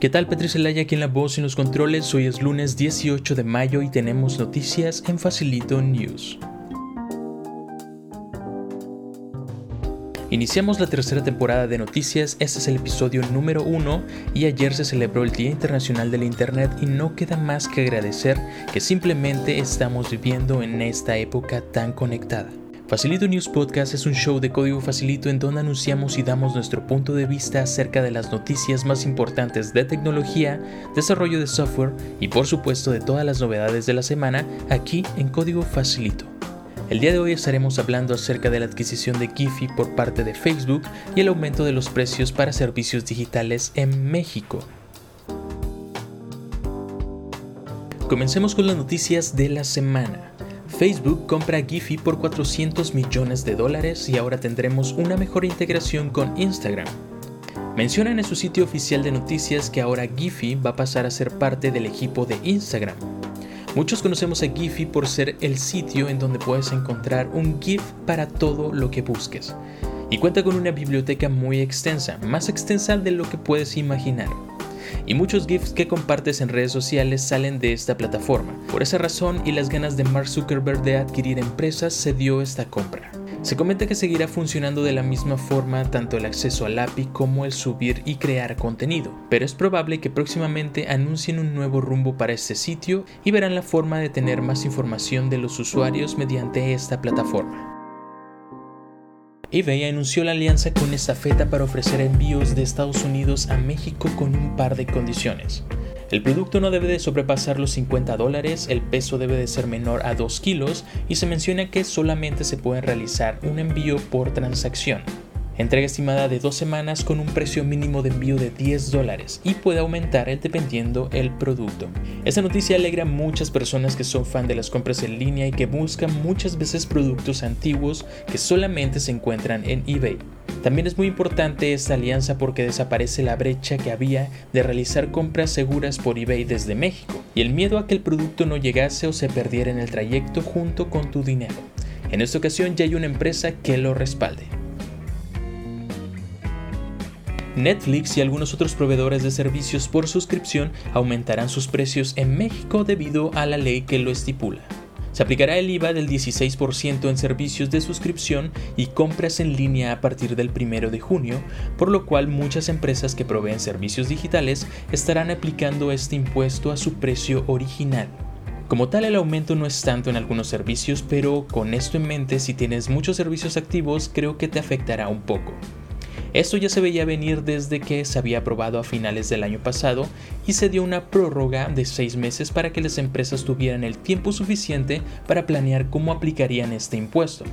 ¿Qué tal Petri Celaya aquí en la voz y los controles? Hoy es lunes 18 de mayo y tenemos noticias en Facilito News. Iniciamos la tercera temporada de noticias, este es el episodio número uno y ayer se celebró el Día Internacional del Internet y no queda más que agradecer que simplemente estamos viviendo en esta época tan conectada. Facilito News Podcast es un show de código facilito en donde anunciamos y damos nuestro punto de vista acerca de las noticias más importantes de tecnología, desarrollo de software y por supuesto de todas las novedades de la semana aquí en código facilito. El día de hoy estaremos hablando acerca de la adquisición de Giphy por parte de Facebook y el aumento de los precios para servicios digitales en México. Comencemos con las noticias de la semana. Facebook compra Giphy por 400 millones de dólares y ahora tendremos una mejor integración con Instagram. Mencionan en su sitio oficial de noticias que ahora Giphy va a pasar a ser parte del equipo de Instagram. Muchos conocemos a Giphy por ser el sitio en donde puedes encontrar un GIF para todo lo que busques. Y cuenta con una biblioteca muy extensa, más extensa de lo que puedes imaginar y muchos GIFs que compartes en redes sociales salen de esta plataforma. Por esa razón y las ganas de Mark Zuckerberg de adquirir empresas se dio esta compra. Se comenta que seguirá funcionando de la misma forma tanto el acceso al API como el subir y crear contenido, pero es probable que próximamente anuncien un nuevo rumbo para este sitio y verán la forma de tener más información de los usuarios mediante esta plataforma eBay anunció la alianza con Estafeta para ofrecer envíos de Estados Unidos a México con un par de condiciones. El producto no debe de sobrepasar los 50 dólares, el peso debe de ser menor a 2 kilos y se menciona que solamente se puede realizar un envío por transacción. Entrega estimada de dos semanas con un precio mínimo de envío de 10 dólares y puede aumentar dependiendo el producto. Esta noticia alegra a muchas personas que son fan de las compras en línea y que buscan muchas veces productos antiguos que solamente se encuentran en eBay. También es muy importante esta alianza porque desaparece la brecha que había de realizar compras seguras por eBay desde México y el miedo a que el producto no llegase o se perdiera en el trayecto junto con tu dinero. En esta ocasión ya hay una empresa que lo respalde. Netflix y algunos otros proveedores de servicios por suscripción aumentarán sus precios en México debido a la ley que lo estipula. Se aplicará el IVA del 16% en servicios de suscripción y compras en línea a partir del 1 de junio, por lo cual muchas empresas que proveen servicios digitales estarán aplicando este impuesto a su precio original. Como tal, el aumento no es tanto en algunos servicios, pero con esto en mente, si tienes muchos servicios activos, creo que te afectará un poco. Esto ya se veía venir desde que se había aprobado a finales del año pasado y se dio una prórroga de seis meses para que las empresas tuvieran el tiempo suficiente para planear cómo aplicarían este impuesto,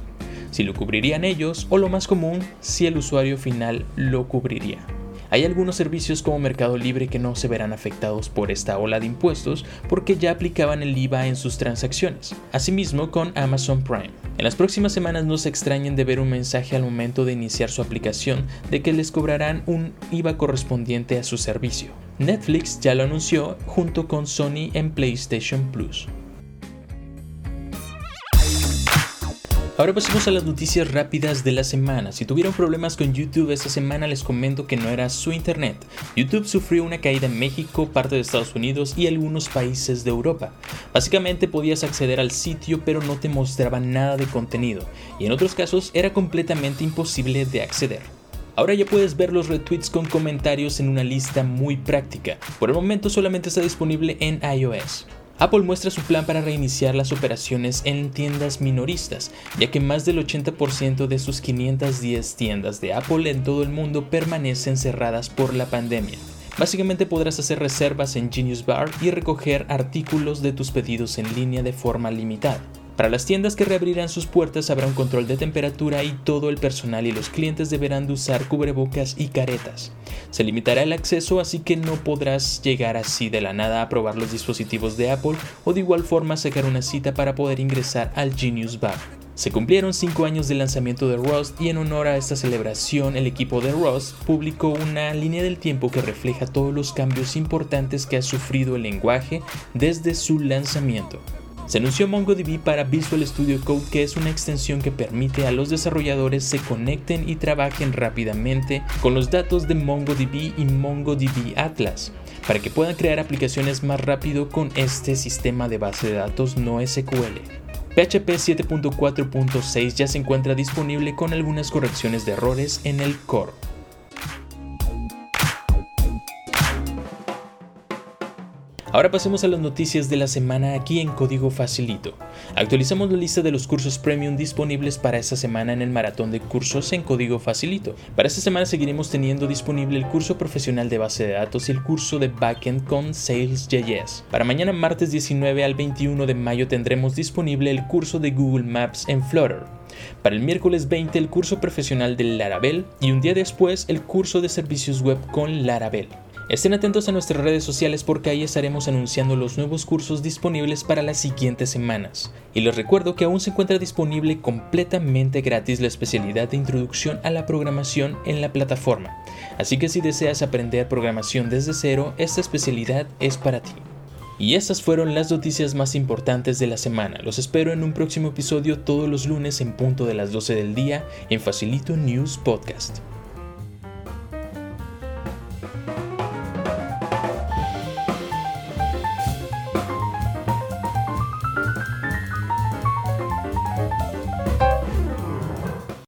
si lo cubrirían ellos o lo más común, si el usuario final lo cubriría. Hay algunos servicios como Mercado Libre que no se verán afectados por esta ola de impuestos porque ya aplicaban el IVA en sus transacciones. Asimismo con Amazon Prime. En las próximas semanas no se extrañen de ver un mensaje al momento de iniciar su aplicación de que les cobrarán un IVA correspondiente a su servicio. Netflix ya lo anunció junto con Sony en PlayStation Plus. Ahora pasemos a las noticias rápidas de la semana. Si tuvieron problemas con YouTube esta semana les comento que no era su internet. YouTube sufrió una caída en México, parte de Estados Unidos y algunos países de Europa. Básicamente podías acceder al sitio pero no te mostraba nada de contenido y en otros casos era completamente imposible de acceder. Ahora ya puedes ver los retweets con comentarios en una lista muy práctica. Por el momento solamente está disponible en iOS. Apple muestra su plan para reiniciar las operaciones en tiendas minoristas, ya que más del 80% de sus 510 tiendas de Apple en todo el mundo permanecen cerradas por la pandemia. Básicamente podrás hacer reservas en Genius Bar y recoger artículos de tus pedidos en línea de forma limitada. Para las tiendas que reabrirán sus puertas habrá un control de temperatura y todo el personal y los clientes deberán de usar cubrebocas y caretas. Se limitará el acceso así que no podrás llegar así de la nada a probar los dispositivos de Apple o de igual forma sacar una cita para poder ingresar al Genius Bar. Se cumplieron 5 años del lanzamiento de Rust y en honor a esta celebración el equipo de Rust publicó una línea del tiempo que refleja todos los cambios importantes que ha sufrido el lenguaje desde su lanzamiento. Se anunció MongoDB para Visual Studio Code, que es una extensión que permite a los desarrolladores se conecten y trabajen rápidamente con los datos de MongoDB y MongoDB Atlas. para que puedan crear aplicaciones más rápido con este sistema de base de datos no SQL. PHP 7.4.6 ya se encuentra disponible con algunas correcciones de errores en el core. Ahora pasemos a las noticias de la semana aquí en Código Facilito. Actualizamos la lista de los cursos premium disponibles para esta semana en el maratón de cursos en Código Facilito. Para esta semana seguiremos teniendo disponible el curso profesional de base de datos y el curso de backend con Sales.js. Para mañana martes 19 al 21 de mayo tendremos disponible el curso de Google Maps en Flutter. Para el miércoles 20 el curso profesional de Laravel y un día después el curso de servicios web con Laravel. Estén atentos a nuestras redes sociales porque ahí estaremos anunciando los nuevos cursos disponibles para las siguientes semanas. Y les recuerdo que aún se encuentra disponible completamente gratis la especialidad de introducción a la programación en la plataforma. Así que si deseas aprender programación desde cero, esta especialidad es para ti. Y estas fueron las noticias más importantes de la semana. Los espero en un próximo episodio todos los lunes en punto de las 12 del día en Facilito News Podcast.